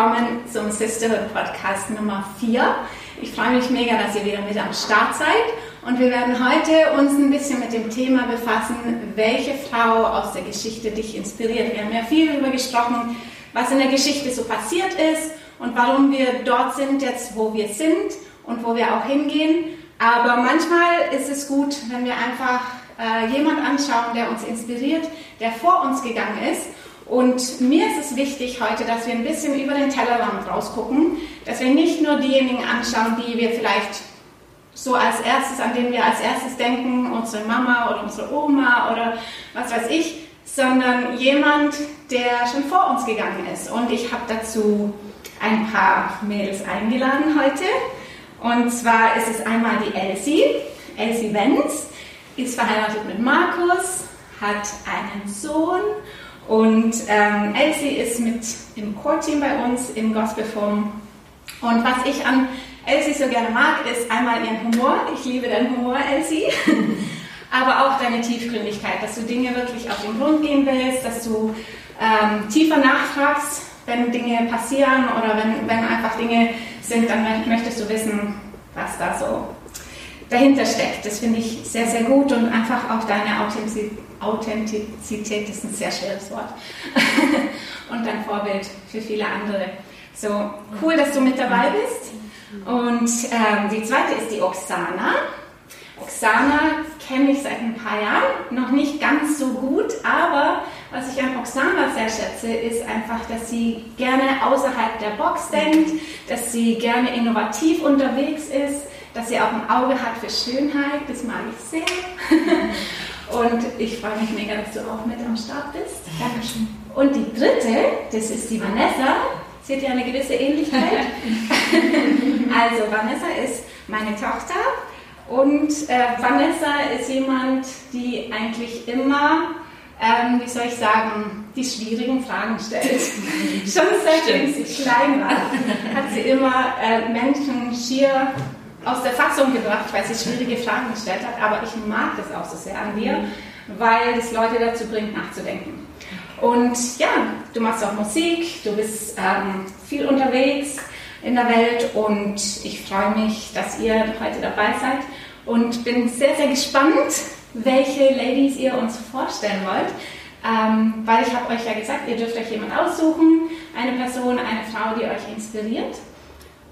willkommen zum Sisterhood Podcast Nummer 4. Ich freue mich mega, dass ihr wieder mit am Start seid und wir werden heute uns ein bisschen mit dem Thema befassen, welche Frau aus der Geschichte dich inspiriert. Wir haben ja viel darüber gesprochen, was in der Geschichte so passiert ist und warum wir dort sind jetzt, wo wir sind und wo wir auch hingehen. Aber manchmal ist es gut, wenn wir einfach äh, jemand anschauen, der uns inspiriert, der vor uns gegangen ist. Und mir ist es wichtig heute, dass wir ein bisschen über den Tellerrand rausgucken, dass wir nicht nur diejenigen anschauen, die wir vielleicht so als erstes, an den wir als erstes denken, unsere Mama oder unsere Oma oder was weiß ich, sondern jemand, der schon vor uns gegangen ist. Und ich habe dazu ein paar Mädels eingeladen heute. Und zwar ist es einmal die Elsie, Elsie Wenz, ist verheiratet mit Markus, hat einen Sohn und ähm, Elsie ist mit im Core-Team bei uns im Gospelforum. Und was ich an Elsie so gerne mag, ist einmal ihren Humor. Ich liebe deinen Humor, Elsie. Aber auch deine Tiefgründigkeit, dass du Dinge wirklich auf den Grund gehen willst, dass du ähm, tiefer nachfragst, wenn Dinge passieren oder wenn, wenn einfach Dinge sind, dann möchtest du wissen, was da so dahinter steckt. Das finde ich sehr, sehr gut und einfach auch deine Authentizität ist ein sehr schweres Wort und ein Vorbild für viele andere. So cool, dass du mit dabei bist. Und ähm, die zweite ist die Oksana. Oksana kenne ich seit ein paar Jahren, noch nicht ganz so gut, aber was ich an Oksana sehr schätze, ist einfach, dass sie gerne außerhalb der Box denkt, dass sie gerne innovativ unterwegs ist, dass sie auch ein Auge hat für Schönheit, das mag ich sehr. Und ich freue mich mega, dass du auch mit am Start bist. Dankeschön. Und die dritte, das ist die Vanessa. Sie hat ja eine gewisse Ähnlichkeit. also Vanessa ist meine Tochter und äh, Vanessa ist jemand, die eigentlich immer, ähm, wie soll ich sagen, die schwierigen Fragen stellt. Schon seitdem sie klein war, hat sie immer äh, Menschen schier aus der Fassung gebracht, weil sie schwierige Fragen gestellt hat. Aber ich mag das auch so sehr an dir, weil es Leute dazu bringt, nachzudenken. Und ja, du machst auch Musik, du bist ähm, viel unterwegs in der Welt und ich freue mich, dass ihr heute dabei seid und bin sehr, sehr gespannt, welche Ladies ihr uns vorstellen wollt. Ähm, weil ich habe euch ja gesagt, ihr dürft euch jemand aussuchen, eine Person, eine Frau, die euch inspiriert.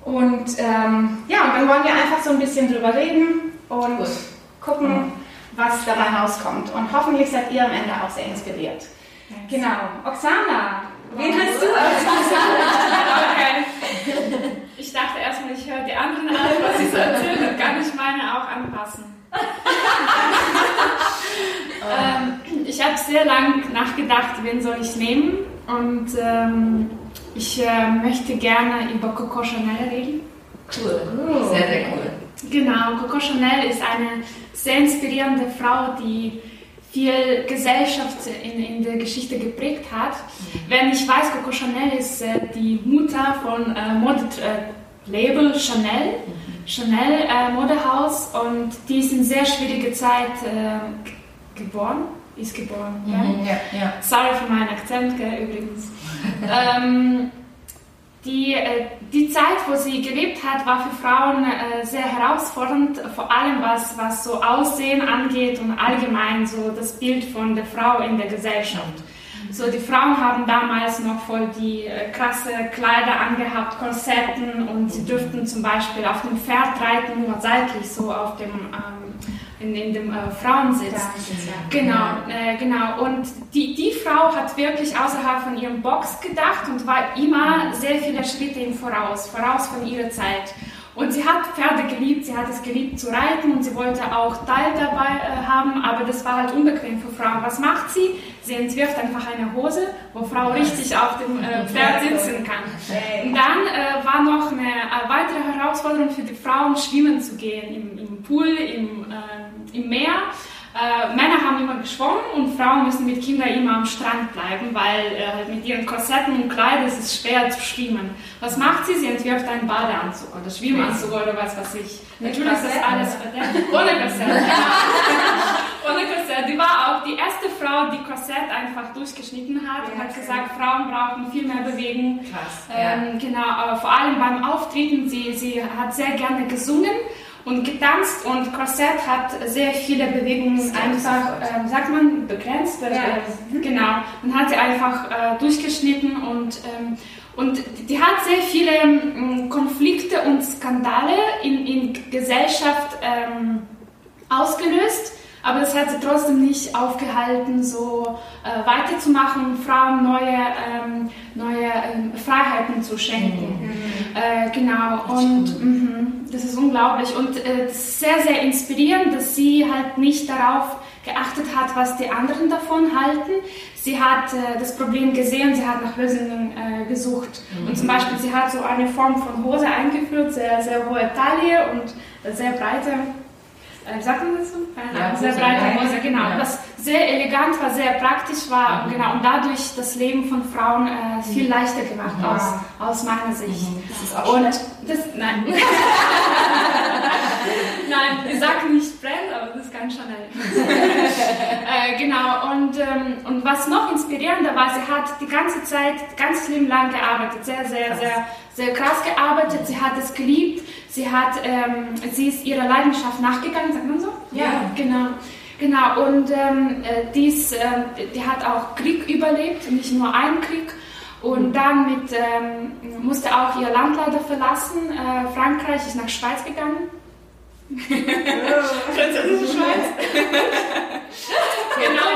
Und ähm, ja, und dann wollen wir einfach so ein bisschen drüber reden und Gut. gucken, was dabei rauskommt. Und hoffentlich seid ihr am Ende auch sehr inspiriert. Genau. Oksana, wen hast du als okay. Ich dachte erstmal, ich höre die anderen an, was sie so erzählen und kann ich meine auch anpassen. ähm, ich habe sehr lange nachgedacht, wen soll ich nehmen und ähm, ich äh, möchte gerne über Coco Chanel reden. Cool, sehr, sehr cool. Genau, Coco Chanel ist eine sehr inspirierende Frau, die viel Gesellschaft in, in der Geschichte geprägt hat. Mhm. Wenn ich weiß, Coco Chanel ist äh, die Mutter von äh, Modelabel äh, Chanel, mhm. Chanel äh, Modehaus und die ist in sehr schwierige Zeit äh, geboren. Ist geboren, mhm, ja? ja. Sorry für meinen Akzent, gell, übrigens. ähm, die, äh, die Zeit, wo sie gelebt hat, war für Frauen äh, sehr herausfordernd, vor allem was, was so Aussehen angeht und allgemein so das Bild von der Frau in der Gesellschaft. So, die Frauen haben damals noch voll die äh, krasse Kleider angehabt, Korsetten und sie dürften zum Beispiel auf dem Pferd reiten, nur seitlich so auf dem ähm, in, in dem äh, Frauensitz. Ja. Genau, äh, genau. Und die, die Frau hat wirklich außerhalb von ihrem Box gedacht und war immer sehr viele Schritte im Voraus, voraus von ihrer Zeit. Und sie hat Pferde geliebt, sie hat es geliebt zu reiten und sie wollte auch Teil dabei äh, haben, aber das war halt unbequem für Frauen. Was macht sie? Sie entwirft einfach eine Hose, wo Frau richtig auf dem äh, Pferd sitzen kann. Und dann äh, war noch eine äh, weitere Herausforderung für die Frauen, schwimmen zu gehen im, im Pool, im, äh, im Meer. äh, Männer haben immer geschwommen und Frauen müssen mit Kindern immer am Strand bleiben, weil äh, mit ihren Korsetten und Kleidern ist es schwer zu schwimmen. Was macht sie? Sie entwirft einen Badeanzug oder Schwimmanzug oder was weiß ich. Natürlich ist das alles verdeckt. Ohne Korsett, genau. Ohne Korsett. Die war auch die erste Frau, die Korsett einfach durchgeschnitten hat und hat gesagt, Frauen brauchen viel mehr Bewegung. Krass. Ähm, Genau, aber vor allem beim Auftreten, sie, sie hat sehr gerne gesungen und getanzt und Korsett hat sehr viele Bewegungen einfach, ähm, sagt man, begrenzt. äh, Ja. Genau. Dann hat sie einfach äh, durchgeschnitten und, ähm, und die hat sehr viele ähm, Konflikte und Skandale in, in Gesellschaft ähm, ausgelöst. Aber das hat sie trotzdem nicht aufgehalten, so äh, weiterzumachen, Frauen neue, ähm, neue ähm, Freiheiten zu schenken. Äh, genau, und mhm, das ist unglaublich. Und äh, sehr, sehr inspirierend, dass sie halt nicht darauf geachtet hat, was die anderen davon halten. Sie hat äh, das Problem gesehen, sie hat nach Lösungen äh, gesucht. Und zum Beispiel, sie hat so eine Form von Hose eingeführt, sehr, sehr hohe Taille und sehr breite äh, sagt man das so? Keine Ja, Ahnung, sehr Hose, breite ja. Hose, genau. Ja. Was sehr elegant war, sehr praktisch war, Mhm. genau. Und dadurch das Leben von Frauen äh, viel leichter gemacht Mhm. aus, aus meiner Sicht. Das ist auch Und das, nein. nein, ich sage nicht Brand, aber das ist ganz Chanel. äh, genau, ähm, und was noch inspirierender war, sie hat die ganze Zeit, ganz Leben lang gearbeitet, sehr, sehr, Krass. sehr, sehr krass gearbeitet. Sie hat es geliebt, sie, hat, ähm, sie ist ihrer Leidenschaft nachgegangen, sagt man so? Ja. Genau. Genau, und ähm, äh, dies, ähm, die hat auch Krieg überlebt, nicht nur einen Krieg. Und dann mit, ähm, musste auch ihr Land leider verlassen. Äh, Frankreich ist nach Schweiz gegangen. Französische Schweiz. genau,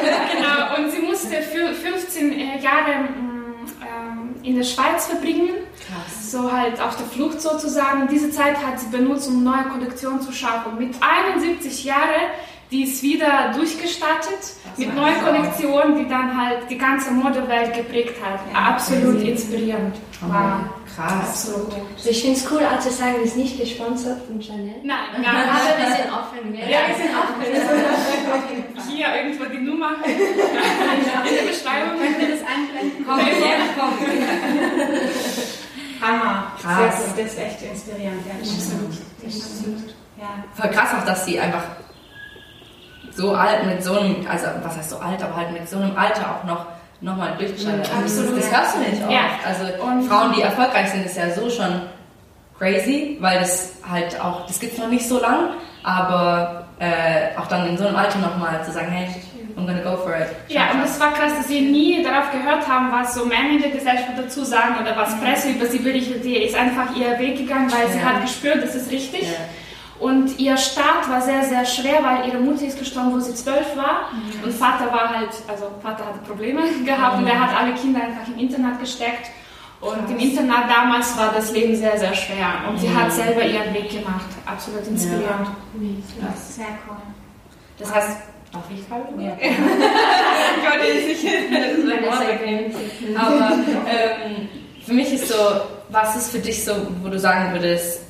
genau, genau. Und sie musste für 15 äh, Jahre mm, ähm, in der Schweiz verbringen. Krass. So halt auf der Flucht sozusagen. Diese Zeit hat sie benutzt, um neue Kollektionen zu schaffen. Mit 71 Jahren, die ist wieder durchgestattet mit war neuen. Kollektionen, die dann halt die ganze Modewelt geprägt hat. Absolut crazy. inspirierend. Oh, krass. Absolut. Also ich finde es cool, auch zu sagen, die ist nicht gesponsert von Chanel. Nein, gar Aber nicht. wir sind offen. Ja, wir sind offen. Hier irgendwo die Nummer in der Beschreibung. Können wir das einblenden? Komm, ja, komm. Hammer. Krass. Sehr gut. Das ist echt inspirierend. Ja, das stimmt. Ja. Voll krass auch, dass sie einfach so alt mit so einem, also was heißt so alt, aber halt mit so einem Alter auch noch nochmal durchgeschaltet. Mhm, Also absolut. Das, das hörst du nicht oft. Ja. Also Und- Frauen, die erfolgreich sind, ist ja so schon crazy, weil das halt auch, das gibt es noch nicht so lang, aber äh, auch dann in so einem Alter nochmal zu sagen, hey, I'm gonna go for it. Ja, und es war krass, dass sie nie darauf gehört haben, was so Männer in der Gesellschaft dazu sagen oder was Presse über sie berichtet. Sie ist einfach ihr Weg gegangen, weil sie Ja. hat gespürt, das ist richtig. Ja. Und ihr Start war sehr, sehr schwer, weil ihre Mutter ist gestorben, wo sie zwölf war. Und Vater war halt, also Vater hatte Probleme gehabt und er hat alle Kinder einfach im Internat gesteckt. Und im Internat damals war das Leben sehr, sehr schwer. Und sie hat selber ihren Weg gemacht. Absolut inspirierend. Krass. Sehr cool. Das heißt, darf ich fragen? Ja. Ich wollte jetzt nicht. Aber ähm, für mich ist so, was ist für dich so, wo du sagen würdest,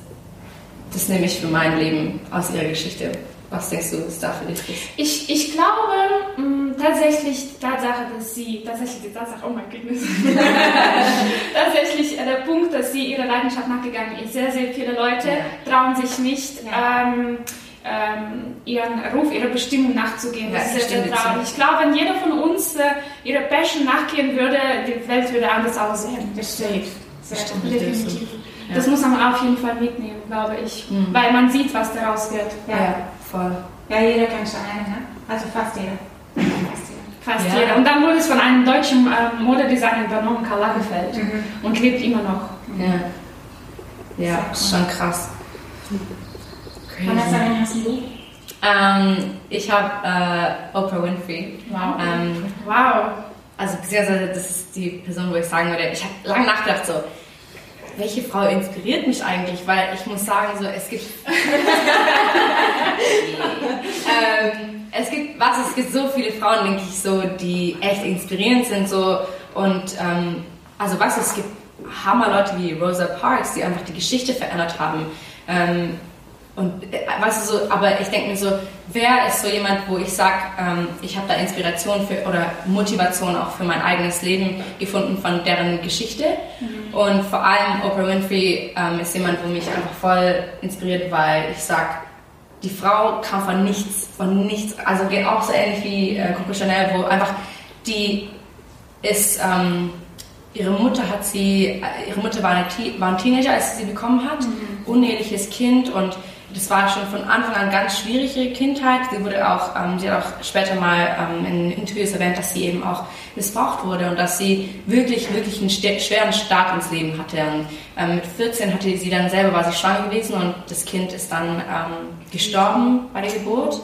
das nehme ich für mein Leben aus ihrer Geschichte. Was denkst du, ist da für dich das? Ich, ich glaube mh, tatsächlich die Tatsache, dass sie, tatsächlich die Tatsache, oh mein Gott, tatsächlich äh, der Punkt, dass sie ihrer Leidenschaft nachgegangen ist. Sehr, sehr viele Leute Ja. trauen sich nicht, ähm, ähm, ihren Ruf, ihrer Bestimmung nachzugehen. Ja, das ich ist sehr, traurig. Ich glaube, wenn jeder von uns äh, ihrer Passion nachgehen würde, die Welt würde anders aussehen. Das stimmt. Definitiv. Ja. Das muss man auf jeden Fall mitnehmen, glaube ich. Mhm. Weil man sieht, was daraus wird. Ja. voll. ja, jeder kennt Chanel, ne? Also fast jeder. Fast jeder. Fast Ja. jeder. Und dann wurde es von einem deutschen ähm, Modedesigner übernommen, Karl Lagerfeld. Mhm. Und lebt immer noch. Ja. Ja, ist schon krass. Vanessa, wen hast du? Ähm, ich habe äh, Oprah Winfrey. Wow. Ähm, Wow. also beziehungsweise das ist die Person, wo ich sagen würde, ich habe lange nachgedacht so, welche Frau inspiriert mich eigentlich? Weil ich muss sagen, so es gibt ähm, es gibt was, es gibt so viele Frauen, denke ich, so die echt inspirierend sind so und ähm, also was es gibt Hammer Leute wie Rosa Parks, die einfach die Geschichte verändert haben. Ähm, und äh, weißt du so, aber ich denke mir so, wer ist so jemand, wo ich sage, ähm, ich habe da Inspiration für oder Motivation auch für mein eigenes Leben gefunden von deren Geschichte. Mhm. Und vor allem Oprah Winfrey ähm, ist jemand, wo mich einfach voll inspiriert, weil ich sage, die Frau kam von nichts, von nichts, also geht auch so ähnlich wie äh, Coco Chanel, wo einfach die ist, ähm, ihre Mutter hat sie, äh, ihre Mutter war, eine, war ein Teenager, als sie sie bekommen hat, mhm. uneheliches Kind und das war schon von Anfang an ganz schwierige Kindheit. Sie wurde auch, ähm, sie hat auch später mal ähm, in Interviews erwähnt, dass sie eben auch missbraucht wurde und dass sie wirklich, wirklich einen schweren Start ins Leben hatte. Und, ähm, mit 14 hatte sie dann selber, war sie schwanger gewesen und das Kind ist dann ähm, gestorben bei der Geburt.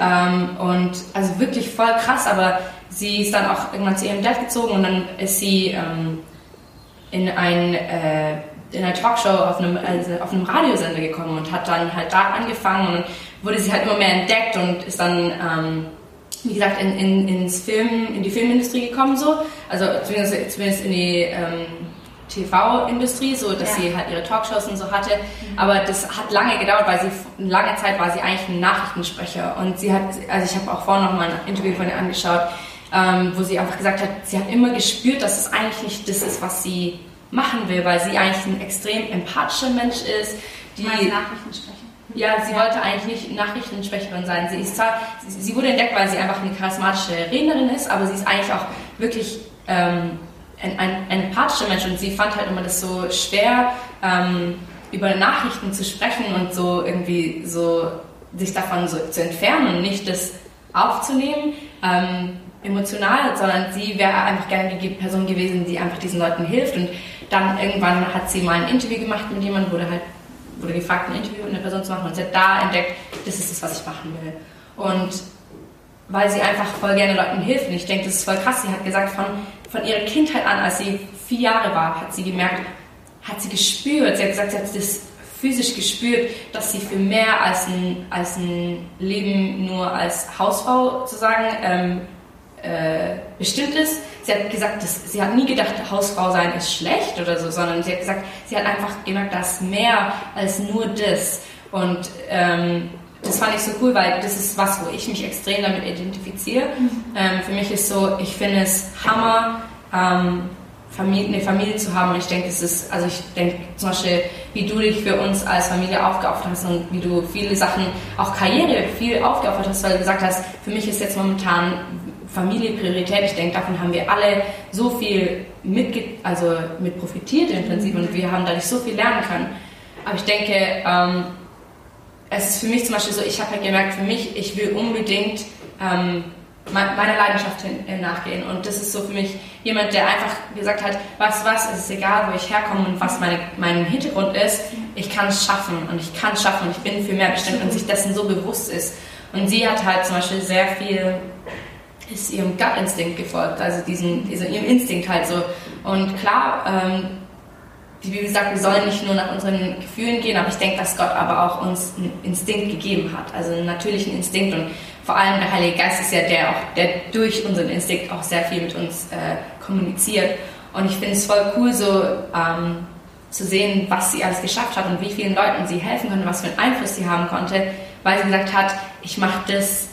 Ähm, und also wirklich voll krass, aber sie ist dann auch irgendwann zu ihrem Dad gezogen und dann ist sie ähm, in ein äh, in einer Talkshow auf einem, also auf einem Radiosender gekommen und hat dann halt da angefangen und wurde sie halt immer mehr entdeckt und ist dann, ähm, wie gesagt, in, in, ins Film, in die Filmindustrie gekommen so, also zumindest, zumindest in die ähm, TV-Industrie, so dass ja. sie halt ihre Talkshows und so hatte. Mhm. Aber das hat lange gedauert, weil sie lange Zeit war sie eigentlich ein Nachrichtensprecher und sie hat, also ich habe auch vorhin noch mal ein Interview von ihr angeschaut, ähm, wo sie einfach gesagt hat, sie hat immer gespürt, dass es eigentlich nicht das ist, was sie machen will, weil sie eigentlich ein extrem empathischer Mensch ist. Die Nachrichten sprechen. Ja, sie ja. wollte eigentlich nicht Nachrichtensprecherin sein. Sie, ist zwar, sie, sie, wurde entdeckt, weil sie einfach eine charismatische Rednerin ist, aber sie ist eigentlich auch wirklich ähm, ein, ein, ein, empathischer Mensch und sie fand halt immer das so schwer, ähm, über Nachrichten zu sprechen und so irgendwie so sich davon so zu entfernen und nicht das aufzunehmen. Ähm, emotional, sondern sie wäre einfach gerne die Person gewesen, die einfach diesen Leuten hilft und dann irgendwann hat sie mal ein Interview gemacht mit jemandem, wurde halt wurde gefragt, ein Interview mit einer Person zu machen und sie hat da entdeckt, das ist das, was ich machen will. Und weil sie einfach voll gerne Leuten hilft und ich denke, das ist voll krass. Sie hat gesagt, von, von ihrer Kindheit an, als sie vier Jahre war, hat sie gemerkt, hat sie gespürt, sie hat gesagt, sie hat das physisch gespürt, dass sie für mehr als ein, als ein Leben nur als Hausfrau sozusagen ähm, äh, bestimmt ist. Sie hat gesagt, dass, sie hat nie gedacht, Hausfrau sein ist schlecht oder so, sondern sie hat gesagt, sie hat einfach gemerkt, dass mehr als nur das. Und ähm, das fand ich so cool, weil das ist was, wo ich mich extrem damit identifiziere. Mhm. Ähm, für mich ist so, ich finde es Hammer, ähm, Familie, eine Familie zu haben. Und ich denke, es ist, also ich denke zum Beispiel, wie du dich für uns als Familie aufgeopfert hast und wie du viele Sachen, auch Karriere, viel aufgeopfert hast, weil du gesagt hast, für mich ist jetzt momentan Familie Priorität. Ich denke, davon haben wir alle so viel mit, also mit profitiert im Prinzip und wir haben dadurch so viel lernen können. Aber ich denke, ähm, es ist für mich zum Beispiel so, ich habe halt gemerkt, für mich, ich will unbedingt ähm, meiner Leidenschaft hin, nachgehen. Und das ist so für mich jemand, der einfach gesagt hat, was, was, es ist egal, wo ich herkomme und was meine, mein Hintergrund ist, ich kann es schaffen und ich kann es schaffen und ich bin für mehr bestimmt und sich dessen so bewusst ist. Und sie hat halt zum Beispiel sehr viel ist ihrem Gut-Instinkt gefolgt, also diesen, diesen, ihrem Instinkt halt so. Und klar, ähm, die Bibel sagt, wir sollen nicht nur nach unseren Gefühlen gehen, aber ich denke, dass Gott aber auch uns einen Instinkt gegeben hat, also einen natürlichen Instinkt und vor allem der Heilige Geist ist ja der, auch, der durch unseren Instinkt auch sehr viel mit uns äh, kommuniziert. Und ich finde es voll cool, so ähm, zu sehen, was sie alles geschafft hat und wie vielen Leuten sie helfen konnte, was für einen Einfluss sie haben konnte, weil sie gesagt hat, ich mache das,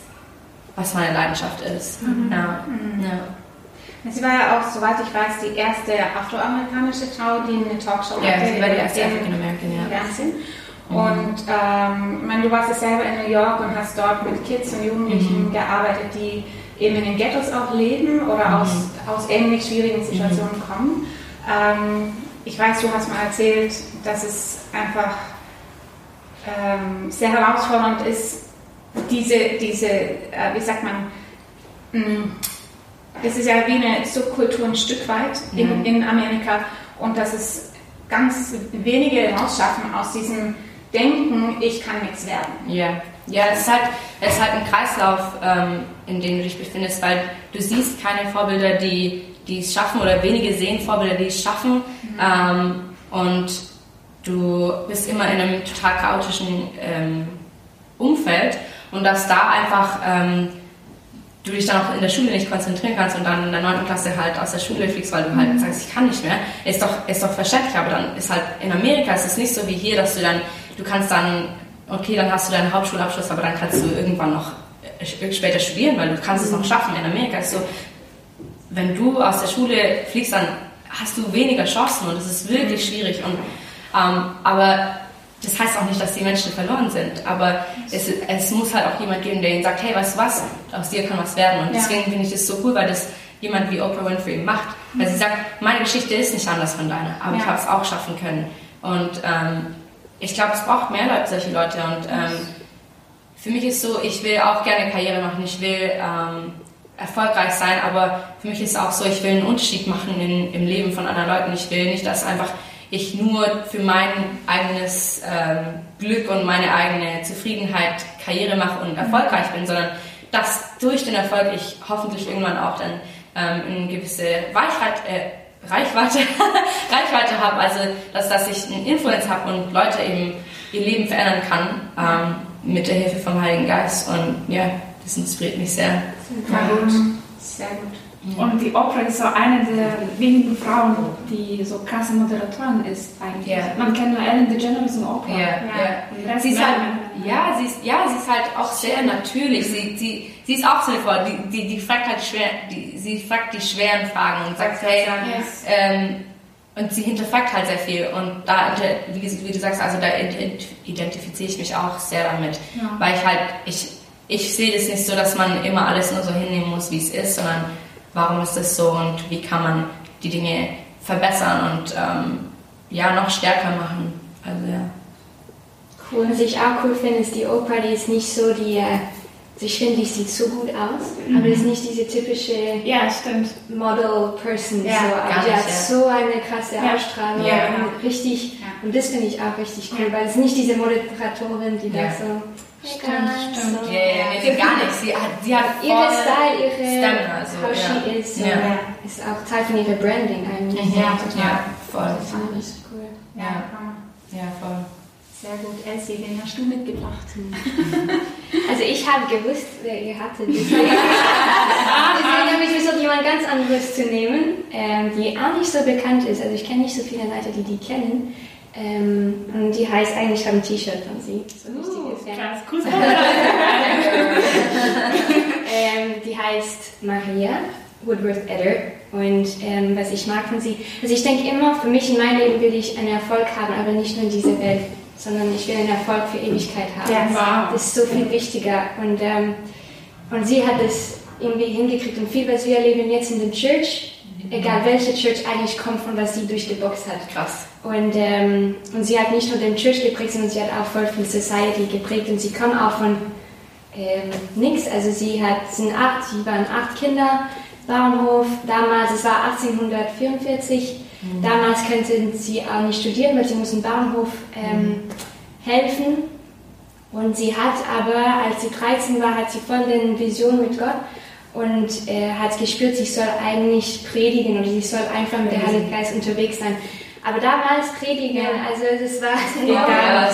was meine Leidenschaft ist. Mhm. Ja. Mhm. ja. Sie war ja auch, soweit ich weiß, die erste afroamerikanische Frau, die eine Talkshow ja, hatte. sie war die erste African American, ja. Fernsehen. Mhm. Und ähm, ich meine, du warst ja selber in New York und hast dort mit Kids und Jugendlichen mhm. gearbeitet, die eben in den Ghettos auch leben oder mhm. aus, aus ähnlich schwierigen Situationen mhm. kommen. Ähm, ich weiß, du hast mal erzählt, dass es einfach ähm, sehr herausfordernd ist, diese, diese äh, wie sagt man, mm, das ist ja wie eine Subkultur ein Stück weit in, mhm. in Amerika und dass es ganz wenige rausschaffen aus diesem Denken, ich kann nichts werden. Ja, ja es, ist halt, es ist halt ein Kreislauf, ähm, in dem du dich befindest, weil du siehst keine Vorbilder, die, die es schaffen oder wenige sehen Vorbilder, die es schaffen mhm. ähm, und du bist immer in einem total chaotischen ähm, Umfeld und dass da einfach ähm, du dich dann auch in der Schule nicht konzentrieren kannst und dann in der 9. Klasse halt aus der Schule fliegst, weil du halt mhm. sagst, ich kann nicht mehr, ist doch, ist doch verständlich, aber dann ist halt in Amerika ist es nicht so wie hier, dass du dann, du kannst dann okay, dann hast du deinen Hauptschulabschluss, aber dann kannst du irgendwann noch äh, später studieren, weil du kannst es noch schaffen. In Amerika ist so, wenn du aus der Schule fliegst, dann hast du weniger Chancen und es ist wirklich schwierig. Und, ähm, aber das heißt auch nicht, dass die Menschen verloren sind, aber es, es muss halt auch jemand geben, der ihnen sagt, hey, weißt du was, aus dir kann was werden. Und ja. deswegen finde ich das so cool, weil das jemand wie Oprah Winfrey macht. Weil sie sagt, meine Geschichte ist nicht anders von deiner, aber ja. ich habe es auch schaffen können. Und ähm, ich glaube, es braucht mehr Leute, solche Leute. Und ähm, für mich ist so, ich will auch gerne Karriere machen, ich will ähm, erfolgreich sein, aber für mich ist es auch so, ich will einen Unterschied machen in, im Leben von anderen Leuten. Ich will nicht, dass einfach ich nur für mein eigenes ähm, Glück und meine eigene Zufriedenheit Karriere mache und erfolgreich bin, sondern dass durch den Erfolg ich hoffentlich irgendwann auch dann ähm, eine gewisse Weichheit, äh, Reichweite, Reichweite habe, also dass, dass ich einen Influence habe und Leute eben ihr Leben verändern kann ähm, mit der Hilfe vom Heiligen Geist und ja, das inspiriert mich sehr. Sehr gut. Sehr gut. Und die Oprah ist so eine der wenigen Frauen, die so krasse Moderatorin ist eigentlich. Yeah. Man kennt nur Ellen DeGeneres und Oprah. Yeah, yeah. Sie ist halt, ja, sie ist, ja, sie ist halt auch sehr natürlich. Sie, sie, sie ist auch so eine die, die, die fragt halt schwer, die, sie fragt die schweren Fragen und sagt, hey, yes. ähm, und sie hinterfragt halt sehr viel und da, wie, wie du sagst, also da identifiziere ich mich auch sehr damit, ja. weil ich halt, ich, ich sehe das nicht so, dass man immer alles nur so hinnehmen muss, wie es ist, sondern warum ist das so und wie kann man die Dinge verbessern und ähm, ja, noch stärker machen. Also ja. Cool. Was ich auch cool finde, ist die Oper, die ist nicht so die, äh, also ich finde, die sieht so gut aus, mhm. aber ist nicht diese typische ja, stimmt. Model-Person. Ja, so. Also die hat ja. so eine krasse ja. Ausstrahlung ja. und richtig, und das finde ich auch richtig cool, weil es nicht diese Moderatorin, die da so Stimmt, stimmt. So. Ja, ja, nee, nee, gar nicht. Sie hat, sie hat ihre Style, ihre Stamina, also, how ja. she is, so, ja. ist auch Teil von ihrer Branding eigentlich. Ja, total. Ja, voll. Das finde ich cool. Ja. ja, voll. Sehr gut. Elsie, wen hast du mitgebracht? also ich habe gewusst, wer ihr hattet. Deswegen, deswegen habe ich versucht, jemand ganz anderes zu nehmen, ähm, die auch nicht so bekannt ist. Also ich kenne nicht so viele Leute, die die kennen. Ähm, und die heißt eigentlich, ich habe ein T-Shirt von sie. So uh, krass, cool. ähm, die heißt Maria Woodworth Edder. Und ähm, was ich mag von sie, also ich denke immer, für mich in meinem Leben will ich einen Erfolg haben, aber nicht nur in dieser Welt, sondern ich will einen Erfolg für Ewigkeit haben. Ja, wow. Das ist so viel wichtiger. Und, ähm, und sie hat es irgendwie hingekriegt. Und viel, was wir erleben jetzt in der Church, egal welche Church eigentlich kommt von was sie durchgeboxt hat. Krass. Und, ähm, und sie hat nicht nur den Church geprägt, sondern sie hat auch voll viel Society geprägt und sie kommt auch von ähm, nichts. Also sie hat, sind acht, sie waren acht Kinder, Bauernhof, damals, es war 1844, mhm. damals könnten sie auch nicht studieren, weil sie mussten Bauernhof ähm, mhm. helfen. Und sie hat aber, als sie 13 war, hat sie voll den Vision mit Gott und äh, hat gespürt, sie soll eigentlich predigen oder sie soll einfach mit der Heilige Geist unterwegs sein. Aber damals predigen, ja. also das war ja, ja,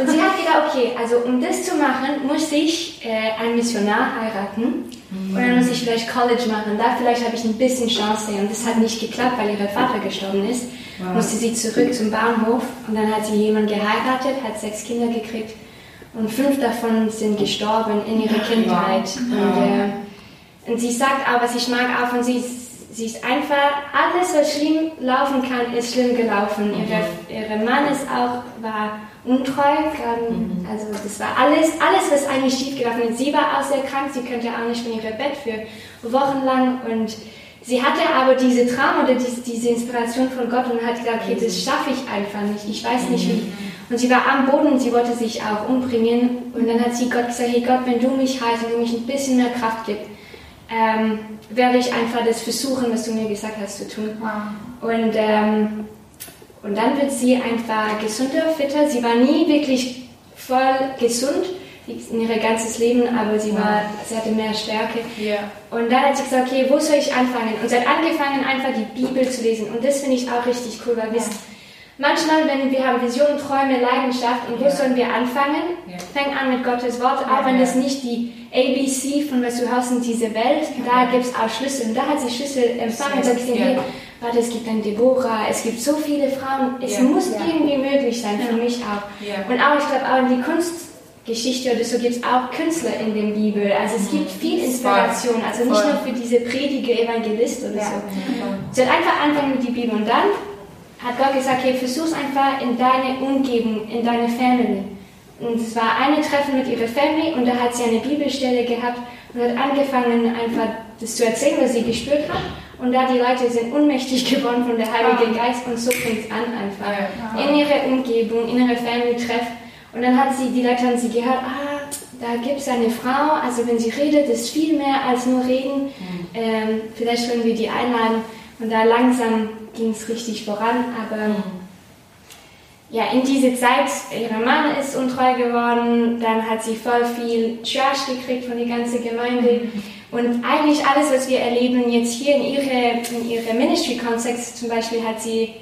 Und sie hat gedacht, okay, also um das zu machen, muss ich äh, einen Missionar heiraten mhm. und dann muss ich vielleicht College machen. Da vielleicht habe ich ein bisschen Chance. Und das hat nicht geklappt, weil ihr Vater gestorben ist. Wow. Musste sie zurück zum Bahnhof und dann hat sie jemanden geheiratet, hat sechs Kinder gekriegt und fünf davon sind gestorben in ihrer Kindheit. Wow. Und, äh, und sie sagt auch, was ich mag auch von sie, sie ist einfach, alles was schlimm laufen kann, ist schlimm gelaufen. Mhm. Ihre, ihre Mann ist auch, war untreu, ähm, mhm. also das war alles, alles was eigentlich schief gelaufen ist. Sie war auch sehr krank, sie könnte auch nicht von ihrem Bett für Wochen lang und sie hatte aber diese Traum oder diese, diese Inspiration von Gott und hat gesagt, okay, das schaffe ich einfach nicht, ich weiß nicht wie. Und sie war am Boden und sie wollte sich auch umbringen und dann hat sie Gott gesagt, hey Gott, wenn du mich heilst, wenn du mich ein bisschen mehr Kraft gibst, ähm, werde ich einfach das versuchen, was du mir gesagt hast, zu tun. Wow. Und, ähm, und dann wird sie einfach gesunder, fitter. Sie war nie wirklich voll gesund in ihr ganzes Leben, aber sie, war, sie hatte mehr Stärke. Yeah. Und dann hat sie gesagt, okay, wo soll ich anfangen? Und sie hat angefangen, einfach die Bibel zu lesen. Und das finde ich auch richtig cool, weil ja. Manchmal, wenn wir haben Visionen, Träume, Leidenschaft, und wo ja. sollen wir anfangen? Ja. Fang an mit Gottes Wort, auch wenn das nicht die ABC von was du hast in dieser Welt, da gibt es auch Schlüssel. Und da hat sie Schlüssel empfangen und sagt, ja. warte, es gibt ein Deborah, es gibt so viele Frauen, es muss irgendwie möglich sein, für mich auch. Und auch, ich glaube, auch in die Kunst Geschichte oder so gibt es auch Künstler in der Bibel. Also es gibt viel Inspiration, also nicht nur für diese predige Evangelist oder so. Sie hat einfach anfangen mit der Bibel und dann hat Gott gesagt, hey, versuch's einfach in deine Umgebung, in deine Family. Und es war eine Treffen mit ihrer Family und da hat sie eine Bibelstelle gehabt und hat angefangen, einfach das zu erzählen, was sie gespürt hat. Und da die Leute sind unmächtig geworden von der Heilige Geist und so fängt es an einfach. In ihrer Umgebung, in ihrer Family treff. Und dann hat sie, die Leute haben sie gehört, ah, da gibt es eine Frau, also wenn sie redet, ist viel mehr als nur reden. Mhm. Ähm, vielleicht können wir die einladen. Und da langsam ging es richtig voran, aber mhm. ja, in dieser Zeit, ihr Mann ist untreu geworden, dann hat sie voll viel Trash gekriegt von der ganzen Gemeinde. Mhm. Und eigentlich alles, was wir erleben jetzt hier in ihre, in ihre Ministry-Kontext, zum Beispiel hat sie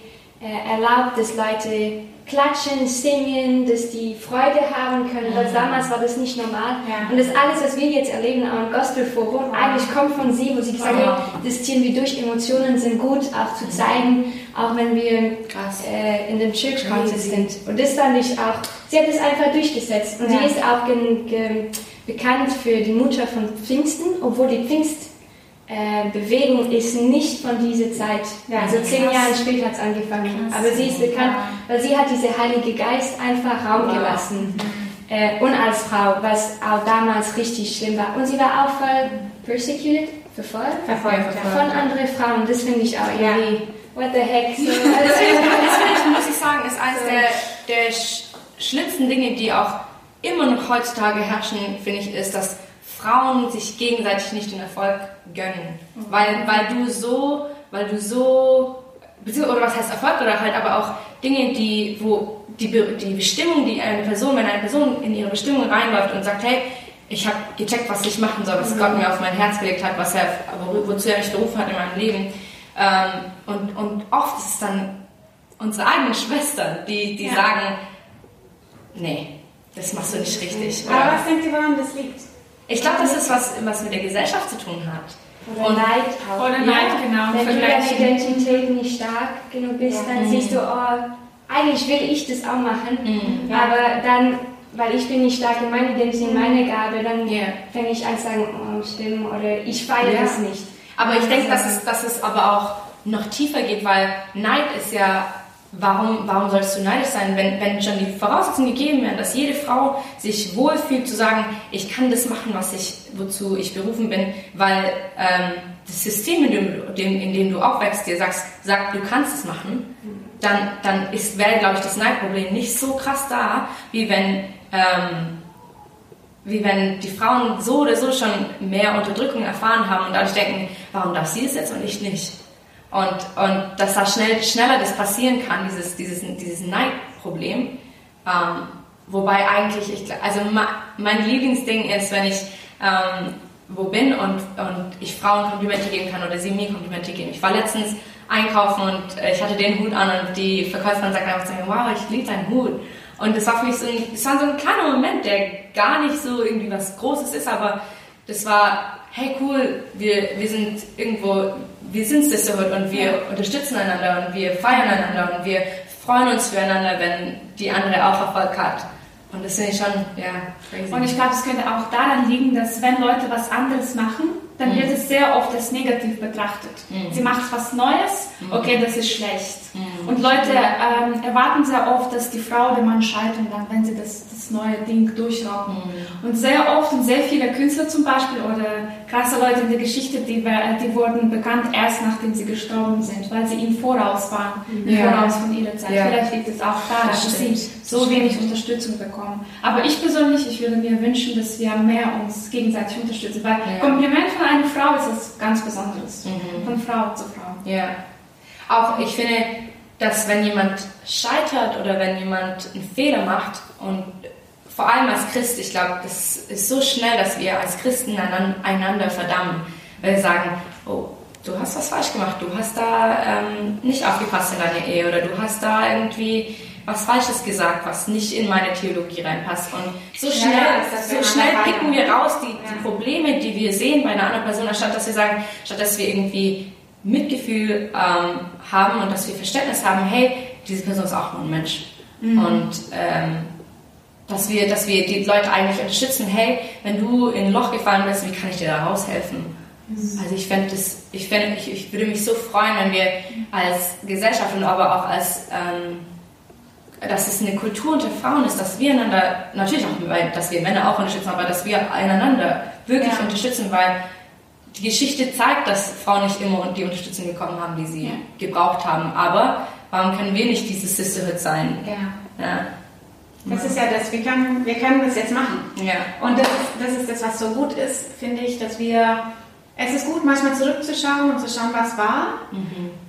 äh, erlaubt, dass Leute klatschen, singen, dass die Freude haben können, weil damals war das nicht normal. Ja. Und das alles, was wir jetzt erleben am Gospel Forum, wow. eigentlich kommt von sie, wo sie gesagt wow. hat, das ziehen wir durch, Emotionen sind gut, auch zu zeigen, auch wenn wir äh, in dem Church Context sind. Und das fand ich auch, sie hat es einfach durchgesetzt. Und ja. sie ist auch bekannt für die Mutter von Pfingsten, obwohl die Pfingst äh, Bewegung ist nicht von dieser Zeit. Ja, also zehn Jahre später hat es angefangen. Krass. Aber sie ist bekannt, weil sie hat diese Heilige Geist einfach Raum wow. gelassen. Äh, und als Frau, was auch damals richtig schlimm war. Und sie war auch voll persecuted, verfolgt, verfolgt, verfolgt. von anderen Frauen. Das finde ich auch irgendwie, ja. what the heck. So, also, das muss ich sagen, ist eines der, der schlimmsten Dinge, die auch immer noch heutzutage herrschen, finde ich, ist, dass Frauen sich gegenseitig nicht den Erfolg gönnen. Mhm. Weil, weil du so, weil du so, oder was heißt Erfolg, oder halt aber auch Dinge, die, wo die, die Bestimmung, die eine Person, wenn eine Person in ihre Bestimmung reinläuft und sagt, hey, ich habe gecheckt, was ich machen soll, was mhm. Gott mir auf mein Herz gelegt hat, was er, wozu er mich berufen hat in meinem Leben. Ähm, und, und oft ist es dann unsere eigenen Schwestern, die, die ja. sagen, nee, das machst du nicht richtig. Aber was denkt ihr, woran das liegt? Ich glaube, das ist was, was mit der Gesellschaft zu tun hat. Oder und Neid auch. Oder Neid, ja, genau. Wenn du deine Identität nicht stark genug bist, ja. dann mhm. siehst du, oh, eigentlich will ich das auch machen, mhm. aber dann, weil ich bin nicht stark in meiner Identität, in meiner Gabe, dann yeah. fange ich an zu sagen, oh, stimmt, oder ich feiere ja. das nicht. Aber ich denke, dass es, dass es aber auch noch tiefer geht, weil Neid ist ja Warum, warum solltest du neidisch sein, wenn, wenn schon die Voraussetzungen gegeben werden, dass jede Frau sich wohlfühlt zu sagen, ich kann das machen, was ich, wozu ich berufen bin, weil ähm, das System, in dem, in dem du aufwächst, dir sagst, sagt, du kannst es machen, dann, dann wäre, glaube ich, das Neidproblem nicht so krass da, wie wenn, ähm, wie wenn die Frauen so oder so schon mehr Unterdrückung erfahren haben und dadurch denken, warum darf sie es jetzt und ich nicht? Und, und dass da schnell, schneller das passieren kann, dieses, dieses, dieses Neidproblem. Ähm, wobei eigentlich, ich, also mein Lieblingsding ist, wenn ich ähm, wo bin und, und ich Frauen Komplimente geben kann oder sie mir Komplimente geben. Ich war letztens einkaufen und äh, ich hatte den Hut an und die Verkäuferin sagt einfach zu mir, wow, ich liebe deinen Hut. Und das war für mich so ein, war so ein kleiner Moment, der gar nicht so irgendwie was Großes ist, aber das war, hey cool, wir, wir sind irgendwo, wir sind Sisterhood und wir ja. unterstützen einander und wir feiern einander und wir freuen uns füreinander, wenn die andere auch Erfolg hat. Und das finde ich schon, ja, crazy. Und ich glaube, es könnte auch daran liegen, dass wenn Leute was anderes machen, dann mhm. wird es sehr oft als negativ betrachtet. Mhm. Sie macht was Neues, mhm. okay, das ist schlecht. Mhm. Und Leute ähm, erwarten sehr oft, dass die Frau den Mann scheitern dann, wenn sie das, das neue Ding durchrauben. Mhm. Und sehr oft und sehr viele Künstler zum Beispiel oder krasse Leute in der Geschichte, die, die wurden bekannt erst nachdem sie gestorben sind, weil sie ihnen voraus waren, ja. voraus von ihrer Zeit. Ja. Vielleicht liegt es auch daran, das dass sie so wenig Unterstützung bekommen. Aber ich persönlich, ich würde mir wünschen, dass wir mehr uns gegenseitig unterstützen, weil ja. Kompliment von einer Frau ist was ganz Besonderes, mhm. von Frau zu Frau. Ja. Auch ich finde, dass wenn jemand scheitert oder wenn jemand einen Fehler macht und vor allem als Christ, ich glaube, das ist so schnell, dass wir als Christen einander verdammen, weil wir sagen, oh, du hast was falsch gemacht, du hast da ähm, nicht aufgepasst in deiner Ehe oder du hast da irgendwie was Falsches gesagt, was nicht in meine Theologie reinpasst. Und so schnell, ja, so schnell picken wir raus die, ja. die, Probleme, die wir sehen bei einer anderen Person, anstatt dass wir sagen, statt dass wir irgendwie Mitgefühl ähm, haben und dass wir Verständnis haben, hey, diese Person ist auch nur ein Mensch. Mhm. Und ähm, dass wir, dass wir die Leute eigentlich unterstützen, hey, wenn du in ein Loch gefallen bist, wie kann ich dir da raushelfen? Also ich fände das, ich, fänd, ich, ich würde mich so freuen, wenn wir als Gesellschaft und aber auch als, ähm, dass es eine Kultur unter Frauen ist, dass wir einander, natürlich auch, dass wir Männer auch unterstützen, aber dass wir einander wirklich Ja. unterstützen, weil die Geschichte zeigt, dass Frauen nicht immer die Unterstützung bekommen haben, die sie Ja. gebraucht haben. Aber warum können wir nicht diese Sisterhood sein? Ja. Ja. Das ist ja das, wir können, wir können das jetzt machen. Ja. Und das, das ist das, was so gut ist, finde ich, dass wir, es ist gut, manchmal zurückzuschauen und zu schauen, was war.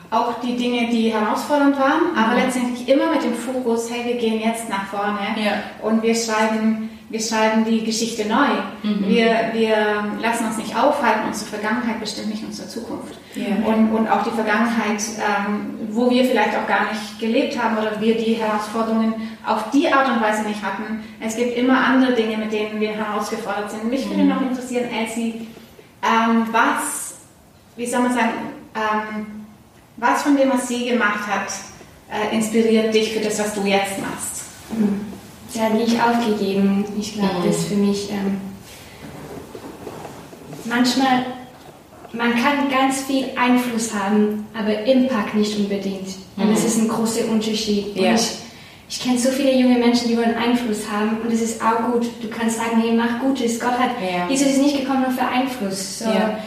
Auch die Dinge, die herausfordernd waren, aber letztendlich immer mit dem Fokus, hey, wir gehen jetzt nach vorne Ja. und wir schreiben, wir schreiben die Geschichte neu. Wir, wir lassen uns nicht aufhalten, unsere Vergangenheit bestimmt nicht unsere Zukunft. Ja. Und, und auch die Vergangenheit, ähm, wo wir vielleicht auch gar nicht gelebt haben oder wir die Herausforderungen auf die Art und Weise nicht hatten. Es gibt immer andere Dinge, mit denen wir herausgefordert sind. Mich würde noch interessieren, Elsie, ähm, was, wie soll man sagen, ähm, was von dem, was sie gemacht hat, äh, inspiriert dich für das, was du jetzt machst? Sie hat nicht aufgegeben. Ich glaube, Mhm. das ist für mich ähm, manchmal, man kann ganz viel Einfluss haben, aber Impact nicht unbedingt. Und das ist ein großer Unterschied. Ja. Ich, ich kenne so viele junge Menschen, die wollen Einfluss haben und es ist auch gut. Du kannst sagen, hey, mach Gutes. Gott hat, Ja. Jesus ist nicht gekommen nur für Einfluss. So, Ja.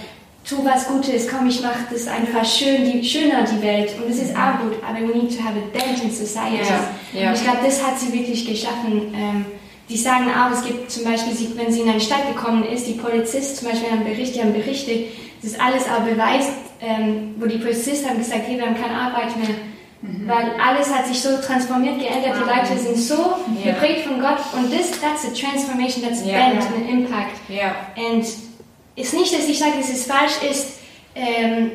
Tu was Gutes, komm, ich mache das einfach schön, die, schöner die Welt. Und es ist auch gut, aber we need to have a dent in society. Ja. Und ich glaube, das hat sie wirklich geschaffen. Ähm, die sagen auch, es gibt zum Beispiel, wenn sie in eine Stadt gekommen ist, die Polizist zum Beispiel haben Berichte, die haben Berichte, das ist alles auch Beweis, ähm, wo die Polizisten haben gesagt, hey, wir haben keine Arbeit mehr. Weil alles hat sich so transformiert, geändert, die Leute sind so Ja. geprägt von Gott und das, that's a transformation, that's Ja. bent and an impact. Ja. Ist nicht, dass ich sage, dass es falsch ist, ähm,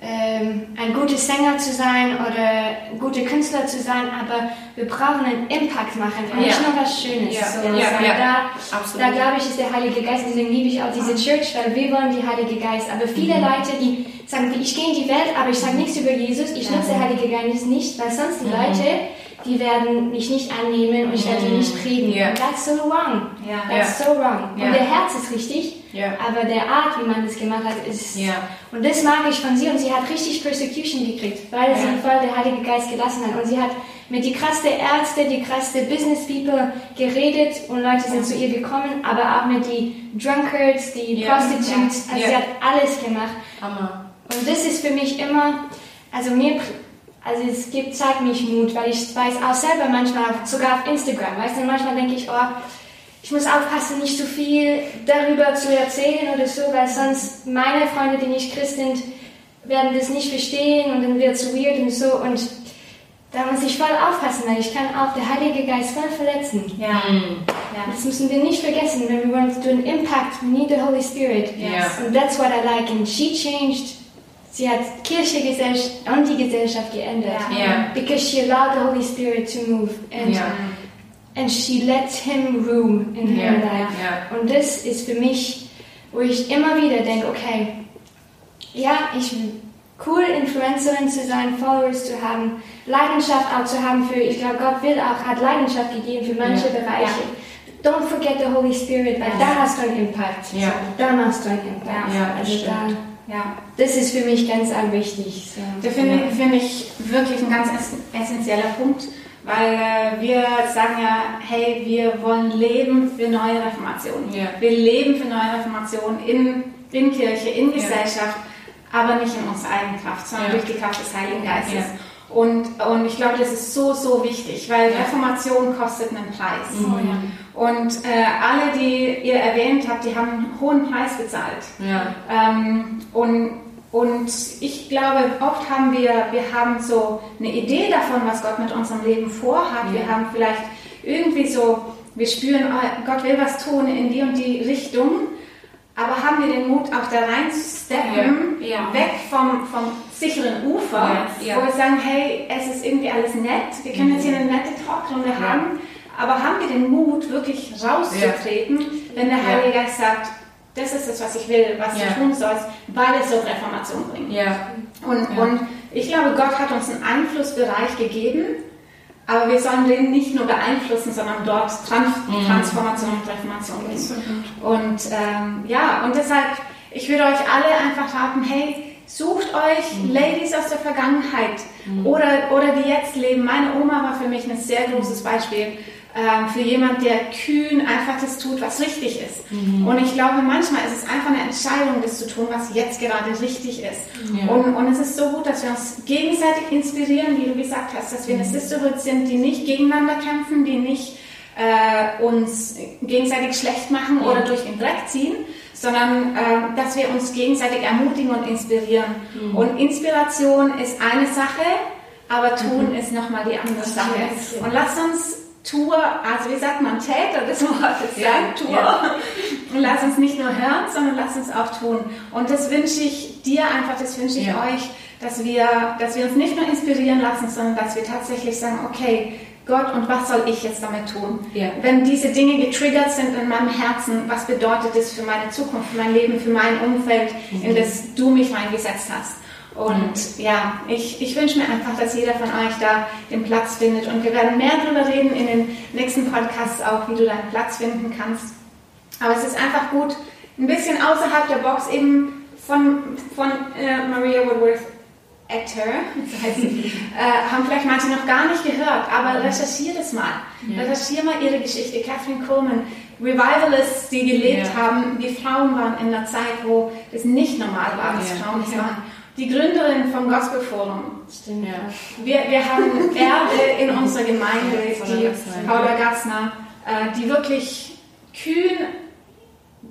ähm, ein guter Sänger zu sein oder ein guter Künstler zu sein, aber wir brauchen einen Impact machen und nicht Ja. nur was Schönes. Ja, So, ja. Da, Absolut. da glaube ich, ist der Heilige Geist, deswegen liebe ich auch diese Church, weil wir wollen die Heilige Geist. Aber viele Leute, die sagen, ich gehe in die Welt, aber ich sage nichts über Jesus, ich nutze der Heilige Geist nicht, weil sonst die Leute, die werden mich nicht annehmen und ich werde die nicht predigen. Ja. That's so wrong. Ja. That's so wrong. Und der Herz ist richtig, aber der Art, wie man das gemacht hat, ist. Und das mag ich von sie. Und sie hat richtig Persecution gekriegt, weil sie voll der Heilige Geist gelassen hat. Und sie hat mit die krasse Ärzte, die krasse Business People geredet und Leute sind zu ihr gekommen, aber auch mit die Drunkards, die. Prostitutes. Also sie hat alles gemacht. Hammer. Und das ist für mich immer, also mir, also es gibt, zeigt mich Mut, weil ich weiß auch selber manchmal, sogar auf Instagram, weißt du, manchmal denke ich, oh, ich muss aufpassen, nicht zu viel darüber zu erzählen oder so, weil sonst meine Freunde, die nicht Christ sind, werden das nicht verstehen und dann wird es weird und so und da muss ich voll aufpassen, weil ich kann auch der Heilige Geist voll verletzen. Ja. Ja. Das müssen wir nicht vergessen, wenn wir wollen do an impact, we need the Holy Spirit. Ja. And that's what I like. And she changed. Sie hat Kirche und die Gesellschaft geändert. Ja. Ja. Because she allowed the Holy Spirit to move. And, Ja. and she let him room in her Ja. life. Ja. Und das ist für mich, wo ich immer wieder denke, okay, ja, ich cool Influencerin zu sein, Followers zu haben, Leidenschaft auch zu haben für, ich glaube, Gott will auch, hat Leidenschaft gegeben für manche Ja. Bereiche. Don't forget the Holy Spirit, weil Ja. da hast du einen Impact. Ja. Da machst du einen Impact. Ja, also da, Ja. das ist für mich ganz arg wichtig. So. Das finde finde ich wirklich ein ganz ess- essentieller Punkt, weil äh, wir sagen ja, hey, wir wollen leben für neue Reformationen. Ja. Wir leben für neue Reformationen in, in Kirche, in Ja. Gesellschaft, aber nicht in unserer eigenen Kraft, sondern Ja. durch die Kraft des Heiligen Geistes. Und, und ich glaube, das ist so, so wichtig, weil. Reformation kostet einen Preis. Mhm. Und äh, alle, die ihr erwähnt habt, die haben einen hohen Preis bezahlt. Ja. Ähm, und, und ich glaube, oft haben wir, wir haben so eine Idee davon, was Gott mit unserem Leben vorhat. Wir Ja. haben vielleicht irgendwie so, wir spüren, oh, Gott will was tun in die und die Richtung. Aber haben wir den Mut, auch da reinzusteppen, Ja. Ja. weg vom, vom sicheren Ufer, Ja. Ja. wo wir sagen, hey, es ist irgendwie alles nett, wir können jetzt hier eine nette Talkrunde Ja. haben, aber haben wir den Mut, wirklich rauszutreten, wenn der. Heilige Geist sagt, das ist es, was ich will, was du tun sollst, weil es so Reformation bringt. Und, und ich glaube, Gott hat uns einen Einflussbereich gegeben, aber wir sollen den nicht nur beeinflussen, sondern dort Trans mhm. Transformation und Reformation bringen. Und ähm, ja, und deshalb, ich würde euch alle einfach raten, hey, sucht euch mhm. Ladies aus der Vergangenheit mhm. oder, oder die jetzt leben. Meine Oma war für mich ein sehr großes Beispiel ähm, für jemand, der kühn einfach das tut, was richtig ist. Mhm. Und ich glaube, manchmal ist es einfach eine Entscheidung, das zu tun, was jetzt gerade richtig ist. Ja. Und, und es ist so gut, dass wir uns gegenseitig inspirieren, wie du gesagt hast, dass wir eine mhm. Sisterhood sind, die nicht gegeneinander kämpfen, die nicht äh, uns gegenseitig schlecht machen ja. oder durch den Dreck ziehen, sondern äh, dass wir uns gegenseitig ermutigen und inspirieren. Mhm. Und Inspiration ist eine Sache, aber tun mhm. ist nochmal die andere Sache. Und lass uns Tour, also wie sagt man, Täter des Wortes sein, Tour. Ja. Und lass uns nicht nur hören, sondern lass uns auch tun. Und das wünsche ich dir einfach, das wünsche ich ja. euch, dass wir, dass wir uns nicht nur inspirieren lassen, sondern dass wir tatsächlich sagen, okay, Gott, und was soll ich jetzt damit tun? Ja. Wenn diese Dinge getriggert sind in meinem Herzen, was bedeutet das für meine Zukunft, für mein Leben, für mein Umfeld, mhm. in das du mich reingesetzt hast? Und ja, ich, ich wünsche mir einfach, dass jeder von euch da den Platz findet. Und wir werden mehr darüber reden in den nächsten Podcasts auch, wie du deinen Platz finden kannst. Aber es ist einfach gut, ein bisschen außerhalb der Box eben von, von äh, Maria Woodworth Actor, so heißt äh, haben vielleicht manche noch gar nicht gehört, aber recherchiere das mal. Ja. Recherchiere mal ihre Geschichte. Catherine Coleman, Revivalists, die gelebt ja. haben, die Frauen waren in einer Zeit, wo es nicht normal war, dass ja. Frauen das waren die Gründerin vom Gospel Forum. Stimmt, ja. Wir, wir haben Erbe in unserer Gemeinde, die Paula Gassner, äh, die wirklich kühn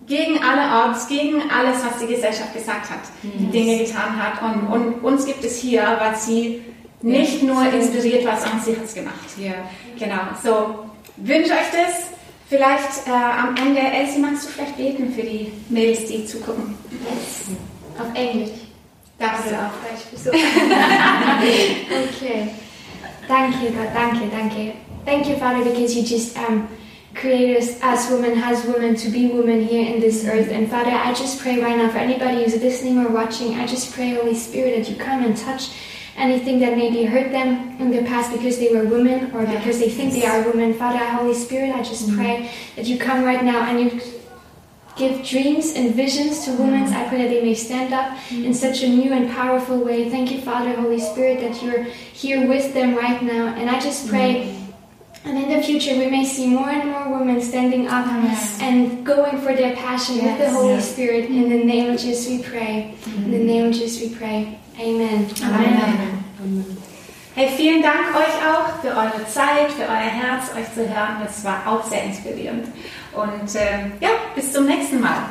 gegen alle Orts, gegen alles, was die Gesellschaft gesagt hat, mhm. Dinge getan hat. Und, und, uns gibt es hier, weil sie nicht nur inspiriert war, sondern sie hat es gemacht. Ja. Genau. So, wünsche euch das. Vielleicht äh, am Ende, Elsie, magst du vielleicht beten für die Mädels, die zugucken? Yes. Auf Englisch. Darfst du auch okay. Thank you, God. Thank you, thank you. Thank you, Father, because you just um, created us as women, as women, to be women here in this earth. And Father, I just pray right now for anybody who's listening or watching, I just pray, Holy Spirit, that you come and touch anything that maybe hurt them in their past because they were women or because they think they are women. Father, Holy Spirit, I just mm-hmm. pray that you come right now and you give dreams and visions to women. Mm-hmm. I pray that they may stand up in mm-hmm. such a new and powerful way. Thank you, Father, Holy Spirit, that you're here with them right now. And I just pray. Mm-hmm. And in the future, we may see more and more women standing up yes. and going for their passion yes. with the Holy yes. Spirit. In the name of Jesus, we pray. In the name of Jesus, we pray. Amen. Amen. Amen. Amen. Hey, vielen Dank euch auch für eure Zeit, für euer Herz, euch zu hören. Das war auch sehr inspirierend. Und äh, ja, bis zum nächsten Mal.